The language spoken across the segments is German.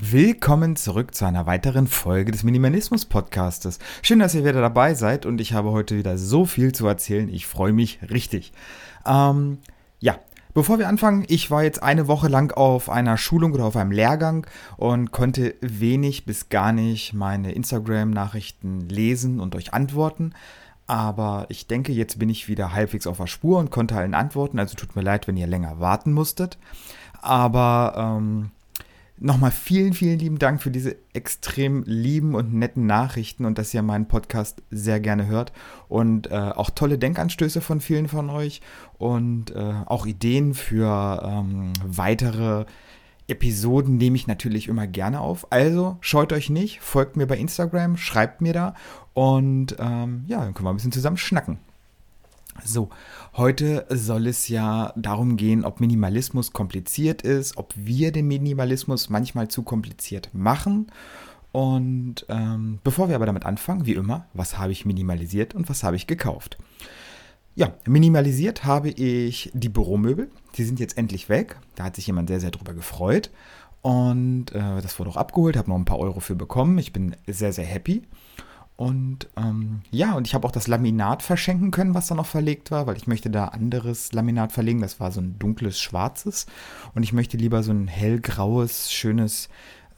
Willkommen zurück zu einer weiteren Folge des Minimalismus Podcastes. Schön, dass ihr wieder dabei seid und ich habe heute wieder so viel zu erzählen. Ich freue mich richtig. Ähm, ja, Bevor wir anfangen, ich war jetzt eine Woche lang auf einer Schulung oder auf einem Lehrgang und konnte wenig bis gar nicht meine Instagram-Nachrichten lesen und euch antworten. Aber ich denke, jetzt bin ich wieder halbwegs auf der Spur und konnte allen antworten. Also tut mir leid, wenn ihr länger warten musstet. Aber ähm, Nochmal vielen, vielen lieben Dank für diese extrem lieben und netten Nachrichten und dass ihr meinen Podcast sehr gerne hört und äh, auch tolle Denkanstöße von vielen von euch und äh, auch Ideen für ähm, weitere Episoden nehme ich natürlich immer gerne auf. Also scheut euch nicht, folgt mir bei Instagram, schreibt mir da und ähm, ja, dann können wir ein bisschen zusammen schnacken. So, heute soll es ja darum gehen, ob Minimalismus kompliziert ist, ob wir den Minimalismus manchmal zu kompliziert machen. Und ähm, bevor wir aber damit anfangen, wie immer, was habe ich minimalisiert und was habe ich gekauft? Ja, minimalisiert habe ich die Büromöbel. Die sind jetzt endlich weg. Da hat sich jemand sehr, sehr drüber gefreut. Und äh, das wurde auch abgeholt, habe noch ein paar Euro für bekommen. Ich bin sehr, sehr happy. Und ähm, ja, und ich habe auch das Laminat verschenken können, was da noch verlegt war, weil ich möchte da anderes Laminat verlegen. Das war so ein dunkles schwarzes. Und ich möchte lieber so ein hellgraues, schönes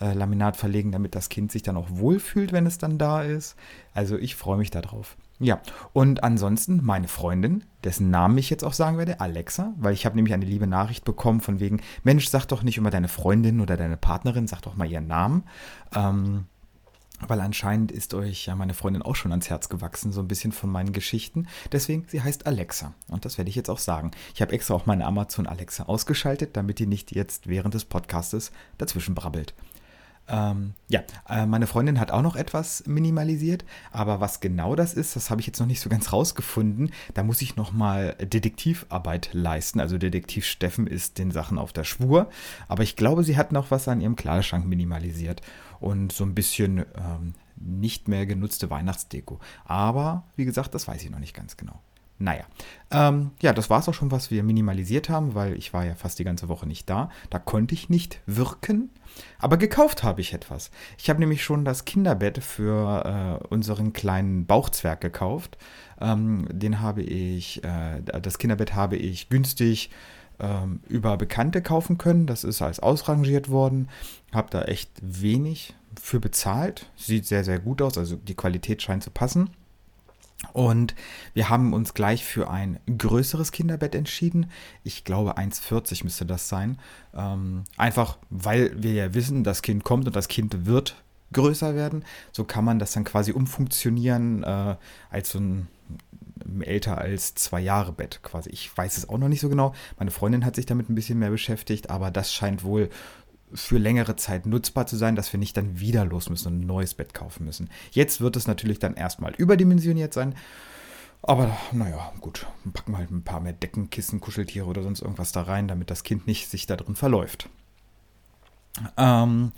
äh, Laminat verlegen, damit das Kind sich dann auch wohlfühlt, wenn es dann da ist. Also ich freue mich darauf. Ja, und ansonsten meine Freundin, dessen Namen ich jetzt auch sagen werde, Alexa, weil ich habe nämlich eine liebe Nachricht bekommen von wegen, Mensch, sag doch nicht immer deine Freundin oder deine Partnerin, sag doch mal ihren Namen. Ähm, weil anscheinend ist euch ja meine Freundin auch schon ans Herz gewachsen, so ein bisschen von meinen Geschichten. Deswegen, sie heißt Alexa. Und das werde ich jetzt auch sagen. Ich habe extra auch meine Amazon Alexa ausgeschaltet, damit die nicht jetzt während des Podcastes dazwischen brabbelt. Ähm, ja, äh, meine Freundin hat auch noch etwas minimalisiert, aber was genau das ist, das habe ich jetzt noch nicht so ganz rausgefunden. Da muss ich nochmal Detektivarbeit leisten. Also Detektiv Steffen ist den Sachen auf der Schwur. Aber ich glaube, sie hat noch was an ihrem Kleiderschrank minimalisiert und so ein bisschen ähm, nicht mehr genutzte Weihnachtsdeko. Aber wie gesagt, das weiß ich noch nicht ganz genau. Naja, ähm, ja, das war es auch schon, was wir minimalisiert haben, weil ich war ja fast die ganze Woche nicht da. Da konnte ich nicht wirken. Aber gekauft habe ich etwas. Ich habe nämlich schon das Kinderbett für äh, unseren kleinen Bauchzwerg gekauft. Ähm, den habe ich, äh, das Kinderbett habe ich günstig ähm, über Bekannte kaufen können. Das ist als ausrangiert worden. Habe da echt wenig für bezahlt. Sieht sehr, sehr gut aus. Also die Qualität scheint zu passen. Und wir haben uns gleich für ein größeres Kinderbett entschieden. Ich glaube 1,40 müsste das sein. Ähm, einfach weil wir ja wissen, das Kind kommt und das Kind wird größer werden. So kann man das dann quasi umfunktionieren äh, als so ein älter als zwei Jahre Bett quasi. Ich weiß es auch noch nicht so genau. Meine Freundin hat sich damit ein bisschen mehr beschäftigt, aber das scheint wohl für längere Zeit nutzbar zu sein, dass wir nicht dann wieder los müssen und ein neues Bett kaufen müssen. Jetzt wird es natürlich dann erstmal überdimensioniert sein. Aber naja, gut, packen wir halt ein paar mehr Decken, Kissen, Kuscheltiere oder sonst irgendwas da rein, damit das Kind nicht sich da drin verläuft. Ähm,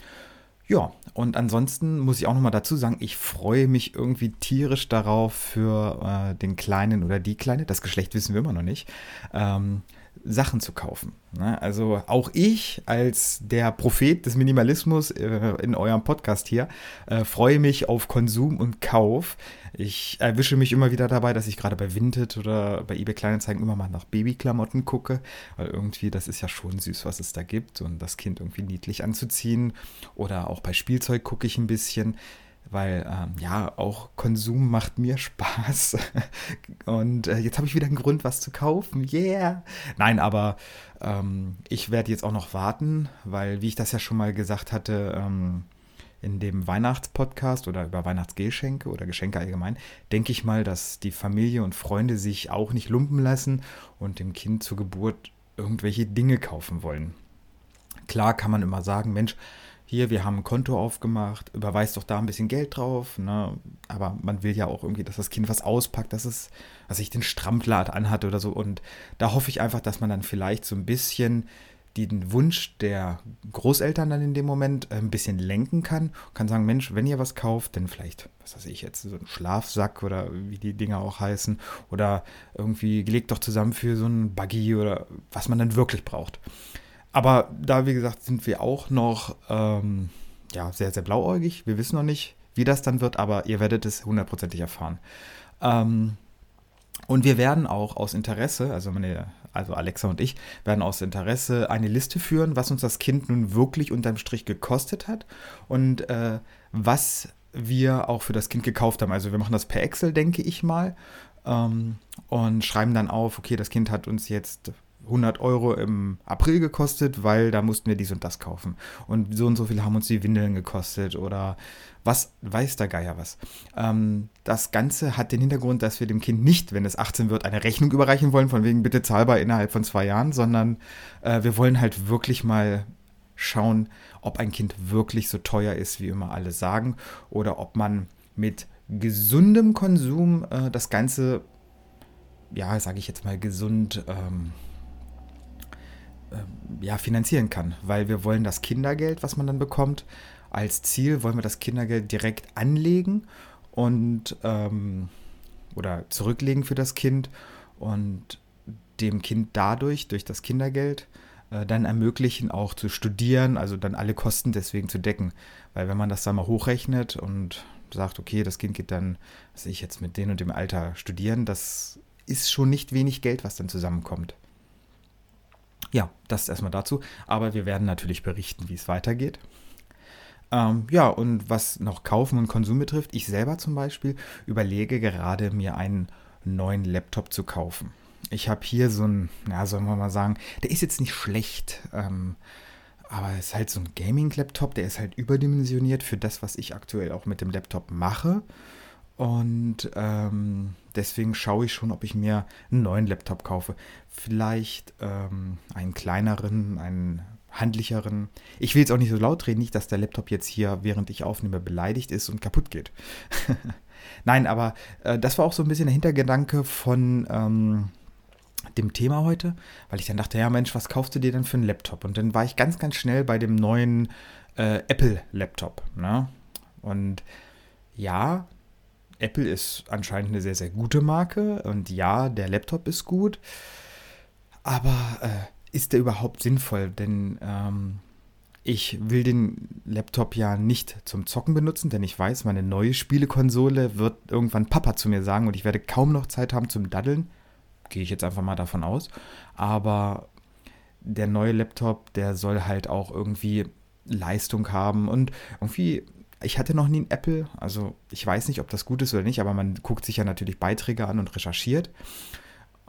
ja, und ansonsten muss ich auch nochmal dazu sagen, ich freue mich irgendwie tierisch darauf für äh, den Kleinen oder die Kleine, das Geschlecht wissen wir immer noch nicht, ähm, Sachen zu kaufen. Ne? Also auch ich als der Prophet des Minimalismus äh, in eurem Podcast hier äh, freue mich auf Konsum und Kauf. Ich erwische mich immer wieder dabei, dass ich gerade bei Vinted oder bei eBay Kleinanzeigen immer mal nach Babyklamotten gucke, weil irgendwie das ist ja schon süß, was es da gibt und das Kind irgendwie niedlich anzuziehen. Oder auch bei Spielzeug gucke ich ein bisschen weil ähm, ja, auch Konsum macht mir Spaß. Und äh, jetzt habe ich wieder einen Grund, was zu kaufen. Yeah! Nein, aber ähm, ich werde jetzt auch noch warten, weil, wie ich das ja schon mal gesagt hatte, ähm, in dem Weihnachtspodcast oder über Weihnachtsgeschenke oder Geschenke allgemein, denke ich mal, dass die Familie und Freunde sich auch nicht lumpen lassen und dem Kind zur Geburt irgendwelche Dinge kaufen wollen. Klar kann man immer sagen, Mensch, hier, wir haben ein Konto aufgemacht, überweist doch da ein bisschen Geld drauf, ne? aber man will ja auch irgendwie, dass das Kind was auspackt, dass es, was ich den Strampler anhat oder so und da hoffe ich einfach, dass man dann vielleicht so ein bisschen den Wunsch der Großeltern dann in dem Moment äh, ein bisschen lenken kann. Kann sagen, Mensch, wenn ihr was kauft, dann vielleicht, was weiß ich jetzt, so ein Schlafsack oder wie die Dinger auch heißen. Oder irgendwie legt doch zusammen für so ein Buggy oder was man dann wirklich braucht. Aber da, wie gesagt, sind wir auch noch ähm, ja, sehr, sehr blauäugig. Wir wissen noch nicht, wie das dann wird, aber ihr werdet es hundertprozentig erfahren. Ähm, und wir werden auch aus Interesse, also meine, also Alexa und ich, werden aus Interesse eine Liste führen, was uns das Kind nun wirklich unterm Strich gekostet hat und äh, was wir auch für das Kind gekauft haben. Also wir machen das per Excel, denke ich mal, ähm, und schreiben dann auf, okay, das Kind hat uns jetzt 100 Euro im April gekostet, weil da mussten wir dies und das kaufen. Und so und so viel haben uns die Windeln gekostet oder was weiß der Geier was. Ähm, das Ganze hat den Hintergrund, dass wir dem Kind nicht, wenn es 18 wird, eine Rechnung überreichen wollen, von wegen bitte zahlbar innerhalb von zwei Jahren, sondern äh, wir wollen halt wirklich mal schauen, ob ein Kind wirklich so teuer ist, wie immer alle sagen, oder ob man mit gesundem Konsum äh, das Ganze, ja, sage ich jetzt mal, gesund ähm, äh, ja, finanzieren kann. Weil wir wollen das Kindergeld, was man dann bekommt, als Ziel wollen wir das Kindergeld direkt anlegen und ähm, oder zurücklegen für das Kind und dem Kind dadurch, durch das Kindergeld, äh, dann ermöglichen, auch zu studieren, also dann alle Kosten deswegen zu decken. Weil wenn man das dann mal hochrechnet und sagt, okay, das Kind geht dann, was ich jetzt mit dem und dem Alter studieren, das ist schon nicht wenig Geld, was dann zusammenkommt. Ja, das erstmal dazu. Aber wir werden natürlich berichten, wie es weitergeht. Ähm, ja, und was noch Kaufen und Konsum betrifft, ich selber zum Beispiel überlege gerade, mir einen neuen Laptop zu kaufen. Ich habe hier so einen, ja, sollen wir mal sagen, der ist jetzt nicht schlecht, ähm, aber es ist halt so ein Gaming-Laptop, der ist halt überdimensioniert für das, was ich aktuell auch mit dem Laptop mache. Und ähm, deswegen schaue ich schon, ob ich mir einen neuen Laptop kaufe. Vielleicht ähm, einen kleineren, einen handlicheren. Ich will jetzt auch nicht so laut reden, nicht, dass der Laptop jetzt hier, während ich aufnehme, beleidigt ist und kaputt geht. Nein, aber äh, das war auch so ein bisschen der Hintergedanke von ähm, dem Thema heute, weil ich dann dachte, ja Mensch, was kaufst du dir denn für einen Laptop? Und dann war ich ganz, ganz schnell bei dem neuen äh, Apple-Laptop. Ne? Und ja, Apple ist anscheinend eine sehr, sehr gute Marke und ja, der Laptop ist gut, aber äh, ist der überhaupt sinnvoll? Denn ähm, ich will den Laptop ja nicht zum Zocken benutzen, denn ich weiß, meine neue Spielekonsole wird irgendwann Papa zu mir sagen und ich werde kaum noch Zeit haben zum Daddeln. Gehe ich jetzt einfach mal davon aus. Aber der neue Laptop, der soll halt auch irgendwie Leistung haben und irgendwie ich hatte noch nie einen Apple, also ich weiß nicht, ob das gut ist oder nicht, aber man guckt sich ja natürlich Beiträge an und recherchiert.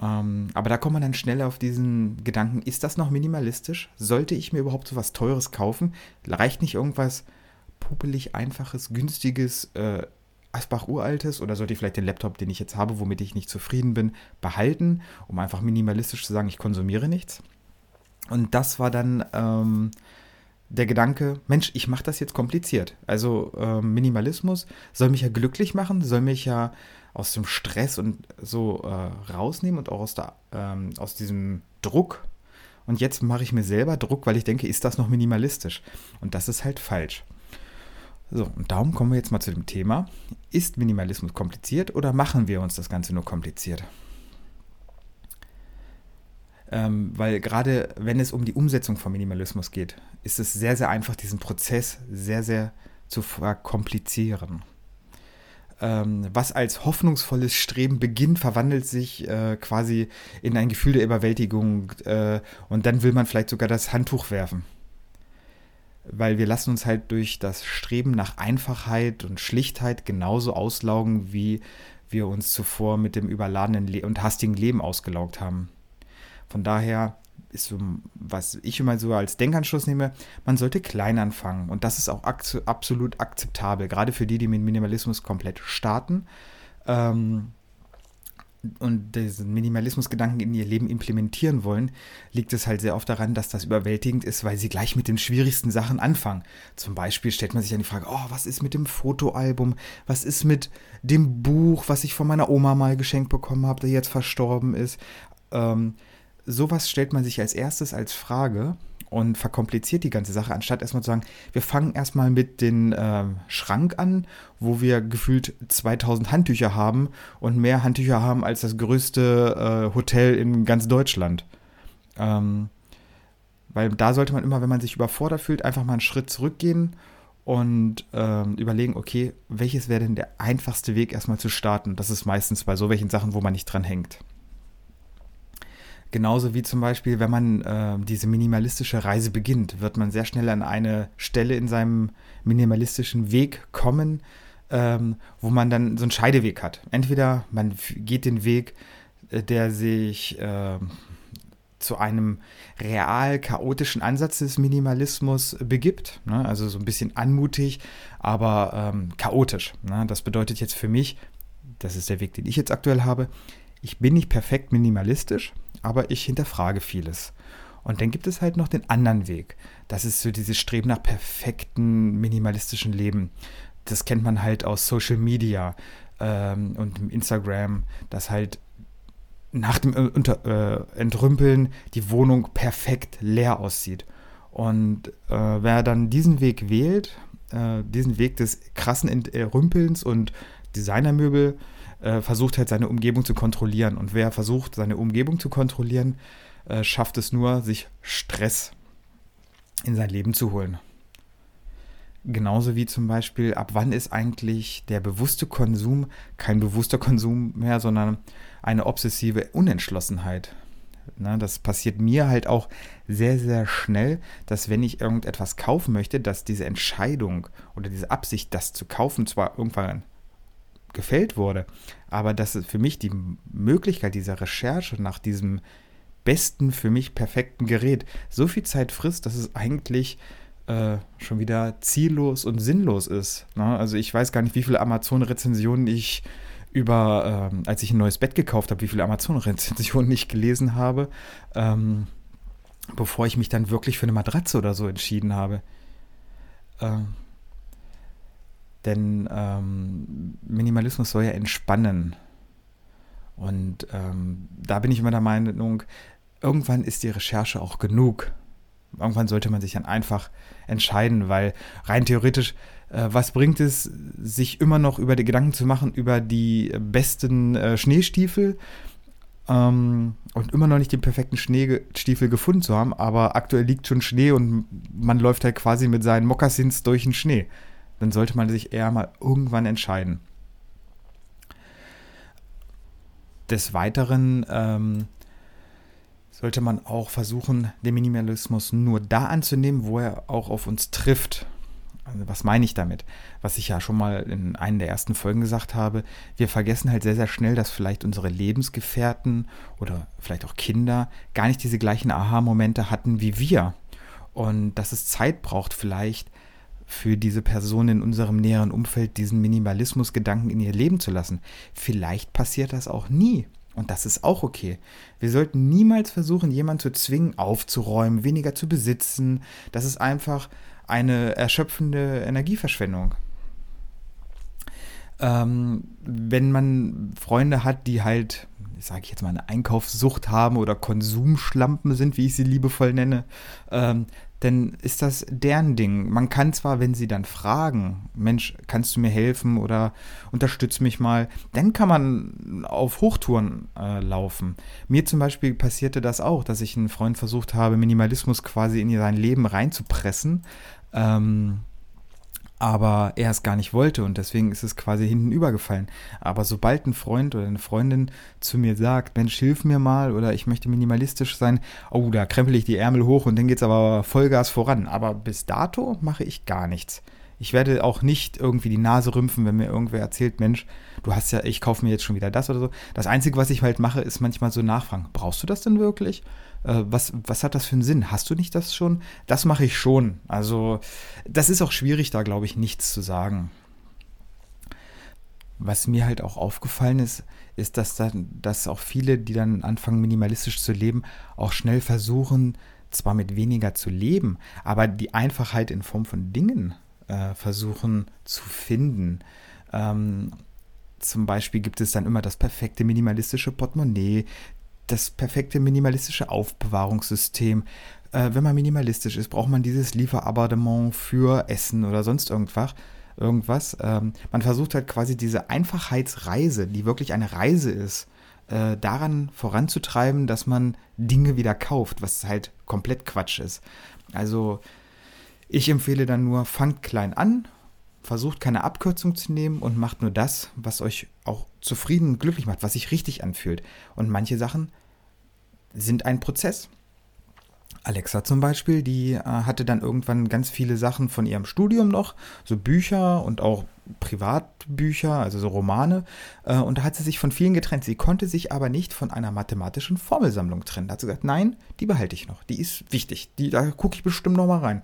Ähm, aber da kommt man dann schnell auf diesen Gedanken, ist das noch minimalistisch? Sollte ich mir überhaupt so was Teures kaufen? Reicht nicht irgendwas popelig, einfaches, günstiges, äh, Asbach uraltes oder sollte ich vielleicht den Laptop, den ich jetzt habe, womit ich nicht zufrieden bin, behalten, um einfach minimalistisch zu sagen, ich konsumiere nichts? Und das war dann ähm, der Gedanke, Mensch, ich mache das jetzt kompliziert. Also äh, Minimalismus soll mich ja glücklich machen, soll mich ja aus dem Stress und so äh, rausnehmen und auch aus, der, ähm, aus diesem Druck. Und jetzt mache ich mir selber Druck, weil ich denke, ist das noch minimalistisch? Und das ist halt falsch. So, und darum kommen wir jetzt mal zu dem Thema. Ist Minimalismus kompliziert oder machen wir uns das Ganze nur kompliziert? Ähm, weil gerade wenn es um die Umsetzung von Minimalismus geht, ist es sehr, sehr einfach, diesen Prozess sehr, sehr zu verkomplizieren. Ähm, was als hoffnungsvolles Streben beginnt, verwandelt sich äh, quasi in ein Gefühl der Überwältigung äh, und dann will man vielleicht sogar das Handtuch werfen. Weil wir lassen uns halt durch das Streben nach Einfachheit und Schlichtheit genauso auslaugen, wie wir uns zuvor mit dem überladenen Le und hastigen Leben ausgelaugt haben. Von daher ist so, was ich immer so als Denkanschluss nehme, man sollte klein anfangen. Und das ist auch absolut akzeptabel, gerade für die, die mit Minimalismus komplett starten. Ähm, und diesen Minimalismusgedanken in ihr Leben implementieren wollen, liegt es halt sehr oft daran, dass das überwältigend ist, weil sie gleich mit den schwierigsten Sachen anfangen. Zum Beispiel stellt man sich dann die Frage, oh, was ist mit dem Fotoalbum? Was ist mit dem Buch, was ich von meiner Oma mal geschenkt bekommen habe, der jetzt verstorben ist? Ähm, sowas stellt man sich als erstes als Frage und verkompliziert die ganze Sache, anstatt erstmal zu sagen, wir fangen erstmal mit dem äh, Schrank an, wo wir gefühlt 2000 Handtücher haben und mehr Handtücher haben als das größte äh, Hotel in ganz Deutschland. Ähm, weil da sollte man immer, wenn man sich überfordert fühlt, einfach mal einen Schritt zurückgehen und ähm, überlegen, okay, welches wäre denn der einfachste Weg, erstmal zu starten? Das ist meistens bei so welchen Sachen, wo man nicht dran hängt. Genauso wie zum Beispiel, wenn man äh, diese minimalistische Reise beginnt, wird man sehr schnell an eine Stelle in seinem minimalistischen Weg kommen, ähm, wo man dann so einen Scheideweg hat. Entweder man geht den Weg, äh, der sich äh, zu einem real chaotischen Ansatz des Minimalismus begibt. Ne? Also so ein bisschen anmutig, aber ähm, chaotisch. Ne? Das bedeutet jetzt für mich, das ist der Weg, den ich jetzt aktuell habe, ich bin nicht perfekt minimalistisch, aber ich hinterfrage vieles. Und dann gibt es halt noch den anderen Weg. Das ist so dieses Streben nach perfekten minimalistischen Leben. Das kennt man halt aus Social Media ähm, und Instagram, dass halt nach dem unter, äh, Entrümpeln die Wohnung perfekt leer aussieht. Und äh, wer dann diesen Weg wählt, äh, diesen Weg des krassen Entrümpelns und Designermöbel, äh, versucht halt seine Umgebung zu kontrollieren. Und wer versucht, seine Umgebung zu kontrollieren, äh, schafft es nur, sich Stress in sein Leben zu holen. Genauso wie zum Beispiel, ab wann ist eigentlich der bewusste Konsum kein bewusster Konsum mehr, sondern eine obsessive Unentschlossenheit. Na, das passiert mir halt auch sehr, sehr schnell, dass wenn ich irgendetwas kaufen möchte, dass diese Entscheidung oder diese Absicht, das zu kaufen, zwar irgendwann gefällt wurde, aber dass für mich die Möglichkeit dieser Recherche nach diesem besten, für mich perfekten Gerät so viel Zeit frisst, dass es eigentlich äh, schon wieder ziellos und sinnlos ist. Ne? Also ich weiß gar nicht, wie viele Amazon-Rezensionen ich über, ähm, als ich ein neues Bett gekauft habe, wie viele Amazon-Rezensionen ich gelesen habe, ähm, bevor ich mich dann wirklich für eine Matratze oder so entschieden habe. Ähm, denn ähm, Minimalismus soll ja entspannen. Und ähm, da bin ich immer der Meinung, irgendwann ist die Recherche auch genug. Irgendwann sollte man sich dann einfach entscheiden, weil rein theoretisch, äh, was bringt es, sich immer noch über die Gedanken zu machen über die besten äh, Schneestiefel ähm, und immer noch nicht den perfekten Schneestiefel gefunden zu haben, aber aktuell liegt schon Schnee und man läuft halt quasi mit seinen Mokassins durch den Schnee. Dann sollte man sich eher mal irgendwann entscheiden. Des Weiteren ähm, sollte man auch versuchen, den Minimalismus nur da anzunehmen, wo er auch auf uns trifft. Also was meine ich damit? Was ich ja schon mal in einer der ersten Folgen gesagt habe, wir vergessen halt sehr, sehr schnell, dass vielleicht unsere Lebensgefährten oder vielleicht auch Kinder gar nicht diese gleichen Aha-Momente hatten wie wir. Und dass es Zeit braucht, vielleicht für diese Person in unserem näheren Umfeld diesen Minimalismus-Gedanken in ihr Leben zu lassen. Vielleicht passiert das auch nie. Und das ist auch okay. Wir sollten niemals versuchen, jemanden zu zwingen, aufzuräumen, weniger zu besitzen. Das ist einfach eine erschöpfende Energieverschwendung. Ähm, wenn man Freunde hat, die halt, sage ich jetzt mal, eine Einkaufssucht haben oder Konsumschlampen sind, wie ich sie liebevoll nenne, ähm, dann ist das deren Ding. Man kann zwar, wenn sie dann fragen, Mensch, kannst du mir helfen oder unterstütz mich mal, dann kann man auf Hochtouren äh, laufen. Mir zum Beispiel passierte das auch, dass ich einen Freund versucht habe, Minimalismus quasi in sein Leben reinzupressen. Ähm, aber er es gar nicht wollte und deswegen ist es quasi hinten übergefallen. Aber sobald ein Freund oder eine Freundin zu mir sagt, Mensch, hilf mir mal oder ich möchte minimalistisch sein, oh, da krempel ich die Ärmel hoch und dann geht es aber Vollgas voran. Aber bis dato mache ich gar nichts. Ich werde auch nicht irgendwie die Nase rümpfen, wenn mir irgendwer erzählt, Mensch, du hast ja, ich kaufe mir jetzt schon wieder das oder so. Das Einzige, was ich halt mache, ist manchmal so nachfragen, brauchst du das denn wirklich? Äh, was, was hat das für einen Sinn? Hast du nicht das schon? Das mache ich schon. Also, das ist auch schwierig, da glaube ich nichts zu sagen. Was mir halt auch aufgefallen ist, ist, dass, dann, dass auch viele, die dann anfangen, minimalistisch zu leben, auch schnell versuchen, zwar mit weniger zu leben, aber die Einfachheit in Form von Dingen äh, versuchen zu finden. Ähm, zum Beispiel gibt es dann immer das perfekte minimalistische Portemonnaie, das perfekte minimalistische Aufbewahrungssystem. Äh, wenn man minimalistisch ist, braucht man dieses Lieferabonnement für Essen oder sonst irgendwas. irgendwas. Ähm, man versucht halt quasi diese Einfachheitsreise, die wirklich eine Reise ist, äh, daran voranzutreiben, dass man Dinge wieder kauft, was halt komplett Quatsch ist. Also Ich empfehle dann nur, fangt klein an, versucht keine Abkürzung zu nehmen und macht nur das, was euch auch zufrieden und glücklich macht, was sich richtig anfühlt. Und manche Sachen sind ein Prozess. Alexa zum Beispiel, die äh, hatte dann irgendwann ganz viele Sachen von ihrem Studium noch, so Bücher und auch Privatbücher, also so Romane. Äh, und da hat sie sich von vielen getrennt. Sie konnte sich aber nicht von einer mathematischen Formelsammlung trennen. Da hat sie gesagt, nein, die behalte ich noch. Die ist wichtig. Die, da gucke ich bestimmt noch mal rein.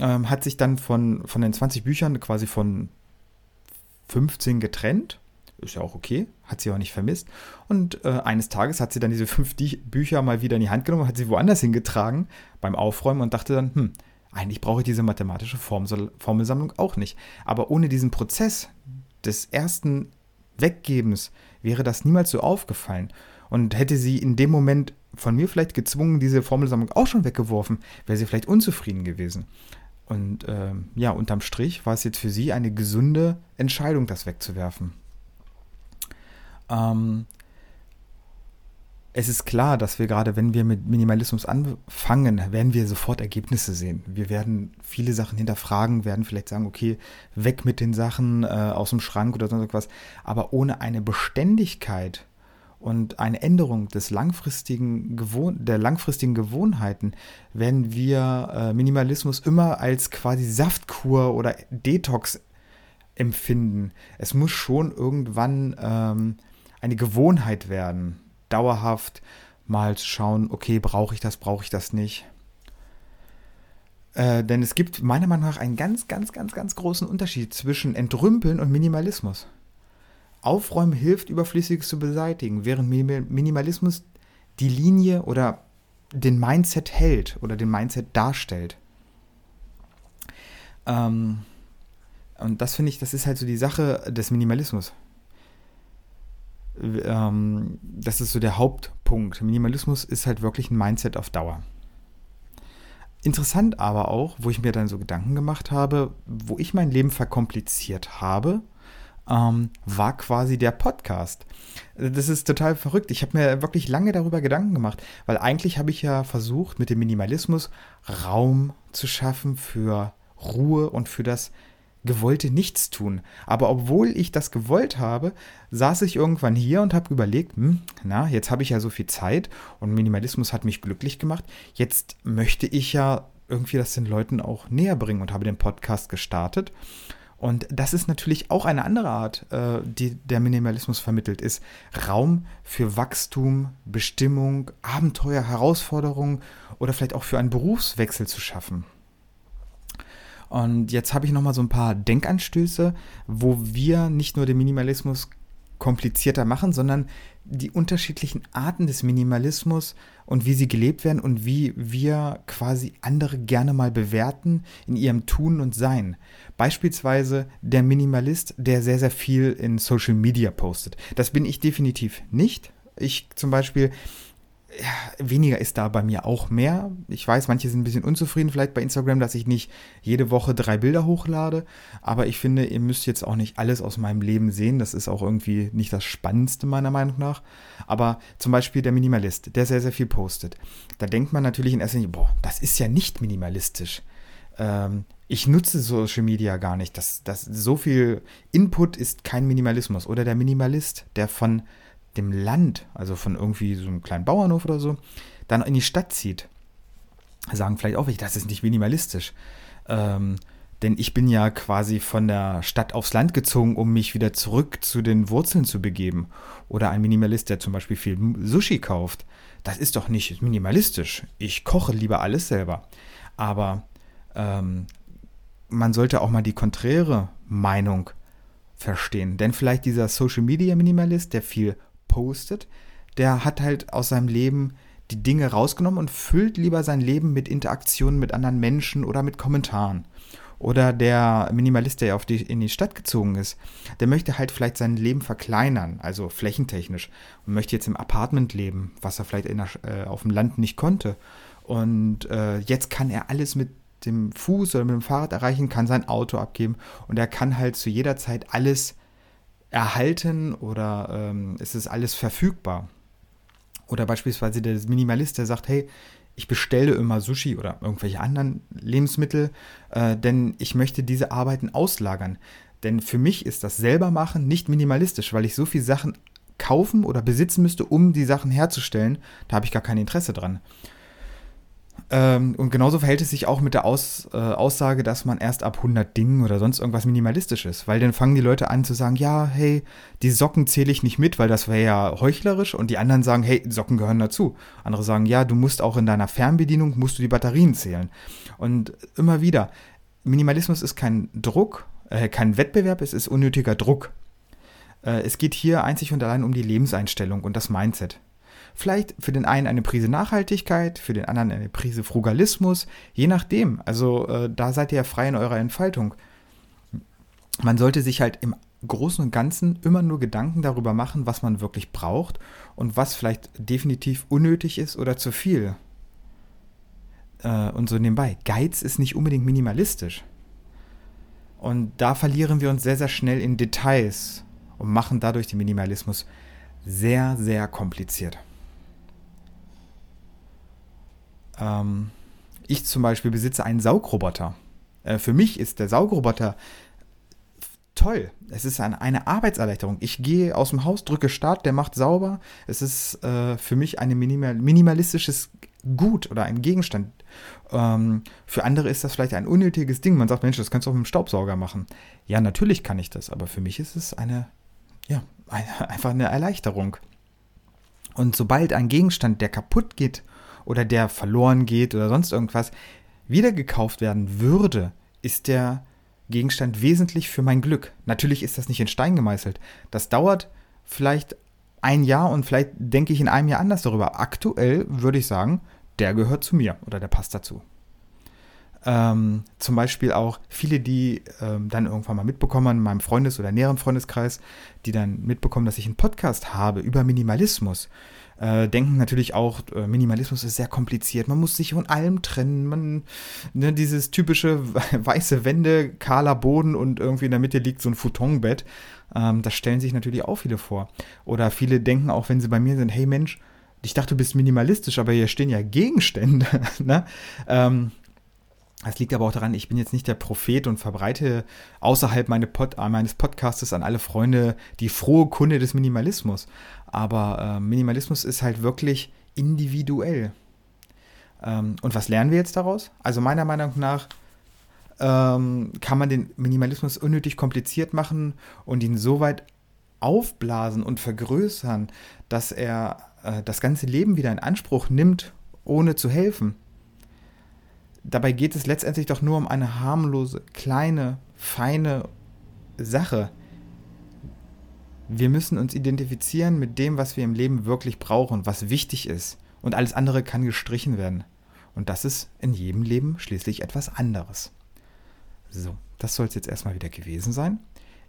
Ähm, hat sich dann von, von den 20 Büchern quasi von 15 getrennt ist ja auch okay, hat sie auch nicht vermisst. Und äh, eines Tages hat sie dann diese fünf Bücher mal wieder in die Hand genommen, hat sie woanders hingetragen beim Aufräumen und dachte dann, hm, eigentlich brauche ich diese mathematische Formelsammlung auch nicht. Aber ohne diesen Prozess des ersten Weggebens wäre das niemals so aufgefallen. Und hätte sie in dem Moment von mir vielleicht gezwungen, diese Formelsammlung auch schon weggeworfen, wäre sie vielleicht unzufrieden gewesen. Und äh, ja, unterm Strich war es jetzt für sie eine gesunde Entscheidung, das wegzuwerfen. Ähm, es ist klar, dass wir gerade, wenn wir mit Minimalismus anfangen, werden wir sofort Ergebnisse sehen. Wir werden viele Sachen hinterfragen, werden vielleicht sagen, okay, weg mit den Sachen äh, aus dem Schrank oder sonst was. Aber ohne eine Beständigkeit und eine Änderung des langfristigen der langfristigen Gewohnheiten werden wir äh, Minimalismus immer als quasi Saftkur oder Detox empfinden. Es muss schon irgendwann ähm, eine Gewohnheit werden, dauerhaft mal zu schauen, okay, brauche ich das, brauche ich das nicht. Äh, denn es gibt meiner Meinung nach einen ganz, ganz, ganz, ganz großen Unterschied zwischen Entrümpeln und Minimalismus. Aufräumen hilft, Überflüssiges zu beseitigen, während Minimalismus die Linie oder den Mindset hält oder den Mindset darstellt. Ähm, und das finde ich, das ist halt so die Sache des Minimalismus ähm, das ist so der Hauptpunkt. Minimalismus ist halt wirklich ein Mindset auf Dauer. Interessant aber auch, wo ich mir dann so Gedanken gemacht habe, wo ich mein Leben verkompliziert habe, ähm, war quasi der Podcast. Das ist total verrückt. Ich habe mir wirklich lange darüber Gedanken gemacht, weil eigentlich habe ich ja versucht, mit dem Minimalismus Raum zu schaffen für Ruhe und für das gewollte Nichtstun. Aber obwohl ich das gewollt habe, saß ich irgendwann hier und habe überlegt, hm, na, jetzt habe ich ja so viel Zeit und Minimalismus hat mich glücklich gemacht. Jetzt möchte ich ja irgendwie das den Leuten auch näher bringen und habe den Podcast gestartet. Und das ist natürlich auch eine andere Art, äh, die der Minimalismus vermittelt ist. Raum für Wachstum, Bestimmung, Abenteuer, Herausforderungen oder vielleicht auch für einen Berufswechsel zu schaffen. Und jetzt habe ich nochmal so ein paar Denkanstöße, wo wir nicht nur den Minimalismus komplizierter machen, sondern die unterschiedlichen Arten des Minimalismus und wie sie gelebt werden und wie wir quasi andere gerne mal bewerten in ihrem Tun und Sein. Beispielsweise der Minimalist, der sehr, sehr viel in Social Media postet. Das bin ich definitiv nicht. Ich zum Beispiel ja, weniger ist da bei mir auch mehr. Ich weiß, manche sind ein bisschen unzufrieden vielleicht bei Instagram, dass ich nicht jede Woche drei Bilder hochlade. Aber ich finde, ihr müsst jetzt auch nicht alles aus meinem Leben sehen. Das ist auch irgendwie nicht das Spannendste meiner Meinung nach. Aber zum Beispiel der Minimalist, der sehr, sehr viel postet. Da denkt man natürlich in erster Linie, boah, das ist ja nicht minimalistisch. Ähm, ich nutze Social Media gar nicht. Das, das, so viel Input ist kein Minimalismus. Oder der Minimalist, der von dem Land, also von irgendwie so einem kleinen Bauernhof oder so, dann in die Stadt zieht, sagen vielleicht auch, das ist nicht minimalistisch. Ähm, denn ich bin ja quasi von der Stadt aufs Land gezogen, um mich wieder zurück zu den Wurzeln zu begeben. Oder ein Minimalist, der zum Beispiel viel Sushi kauft. Das ist doch nicht minimalistisch. Ich koche lieber alles selber. Aber ähm, man sollte auch mal die konträre Meinung verstehen. Denn vielleicht dieser Social Media Minimalist, der viel postet, der hat halt aus seinem Leben die Dinge rausgenommen und füllt lieber sein Leben mit Interaktionen mit anderen Menschen oder mit Kommentaren. Oder der Minimalist, der auf die, in die Stadt gezogen ist, der möchte halt vielleicht sein Leben verkleinern, also flächentechnisch, und möchte jetzt im Apartment leben, was er vielleicht der, äh, auf dem Land nicht konnte. Und äh, jetzt kann er alles mit dem Fuß oder mit dem Fahrrad erreichen, kann sein Auto abgeben und er kann halt zu jeder Zeit alles erhalten oder ähm, es ist alles verfügbar. Oder beispielsweise der Minimalist, der sagt, hey, ich bestelle immer Sushi oder irgendwelche anderen Lebensmittel, äh, denn ich möchte diese Arbeiten auslagern. Denn für mich ist das selber machen nicht minimalistisch, weil ich so viele Sachen kaufen oder besitzen müsste, um die Sachen herzustellen. Da habe ich gar kein Interesse dran. Ähm, und genauso verhält es sich auch mit der Aus, äh, Aussage, dass man erst ab 100 Dingen oder sonst irgendwas minimalistisch ist. Weil dann fangen die Leute an zu sagen, ja, hey, die Socken zähle ich nicht mit, weil das wäre ja heuchlerisch. Und die anderen sagen, hey, Socken gehören dazu. Andere sagen, ja, du musst auch in deiner Fernbedienung, musst du die Batterien zählen. Und immer wieder, Minimalismus ist kein Druck, äh, kein Wettbewerb, es ist unnötiger Druck. Äh, es geht hier einzig und allein um die Lebenseinstellung und das Mindset. Vielleicht für den einen eine Prise Nachhaltigkeit, für den anderen eine Prise Frugalismus, je nachdem. Also äh, da seid ihr ja frei in eurer Entfaltung. Man sollte sich halt im Großen und Ganzen immer nur Gedanken darüber machen, was man wirklich braucht und was vielleicht definitiv unnötig ist oder zu viel. Äh, und so nebenbei. Geiz ist nicht unbedingt minimalistisch. Und da verlieren wir uns sehr, sehr schnell in Details und machen dadurch den Minimalismus sehr, sehr kompliziert. Ähm, ich zum Beispiel besitze einen Saugroboter. Äh, für mich ist der Saugroboter toll. Es ist eine, eine, Arbeitserleichterung. Ich gehe aus dem Haus, drücke Start, der macht sauber. Es ist äh, für mich ein minimal, minimalistisches Gut oder ein Gegenstand. Ähm, für andere ist das vielleicht ein unnötiges Ding. Man sagt, Mensch, das kannst du auch mit dem Staubsauger machen. Ja, natürlich kann ich das, aber für mich ist es eine, ja, eine, einfach eine Erleichterung. Und sobald ein Gegenstand, der kaputt geht oder der verloren geht oder sonst irgendwas, wieder gekauft werden würde, ist der Gegenstand wesentlich für mein Glück. Natürlich ist das nicht in Stein gemeißelt. Das dauert vielleicht ein Jahr und vielleicht denke ich in einem Jahr anders darüber. Aktuell würde ich sagen, der gehört zu mir oder der passt dazu. Ähm, zum Beispiel auch viele, die ähm, dann irgendwann mal mitbekommen in meinem Freundes- oder näheren Freundeskreis, die dann mitbekommen, dass ich einen Podcast habe über Minimalismus äh, denken natürlich auch, äh, Minimalismus ist sehr kompliziert. Man muss sich von allem trennen. Man, ne, dieses typische weiße Wände, kahler Boden und irgendwie in der Mitte liegt so ein Futonbett. Ähm, das stellen sich natürlich auch viele vor. Oder viele denken auch, wenn sie bei mir sind, hey Mensch, ich dachte, du bist minimalistisch, aber hier stehen ja Gegenstände. ne? ähm, das liegt aber auch daran, ich bin jetzt nicht der Prophet und verbreite außerhalb meine Pod, meines Podcastes an alle Freunde die frohe Kunde des Minimalismus. Aber äh, Minimalismus ist halt wirklich individuell. Ähm, und was lernen wir jetzt daraus? Also meiner Meinung nach ähm, kann man den Minimalismus unnötig kompliziert machen und ihn so weit aufblasen und vergrößern, dass er äh, das ganze Leben wieder in Anspruch nimmt, ohne zu helfen dabei geht es letztendlich doch nur um eine harmlose, kleine, feine Sache. Wir müssen uns identifizieren mit dem, was wir im Leben wirklich brauchen, was wichtig ist. Und alles andere kann gestrichen werden. Und das ist in jedem Leben schließlich etwas anderes. So, das soll es jetzt erstmal wieder gewesen sein.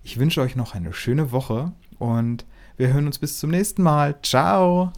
Ich wünsche euch noch eine schöne Woche und wir hören uns bis zum nächsten Mal. Ciao!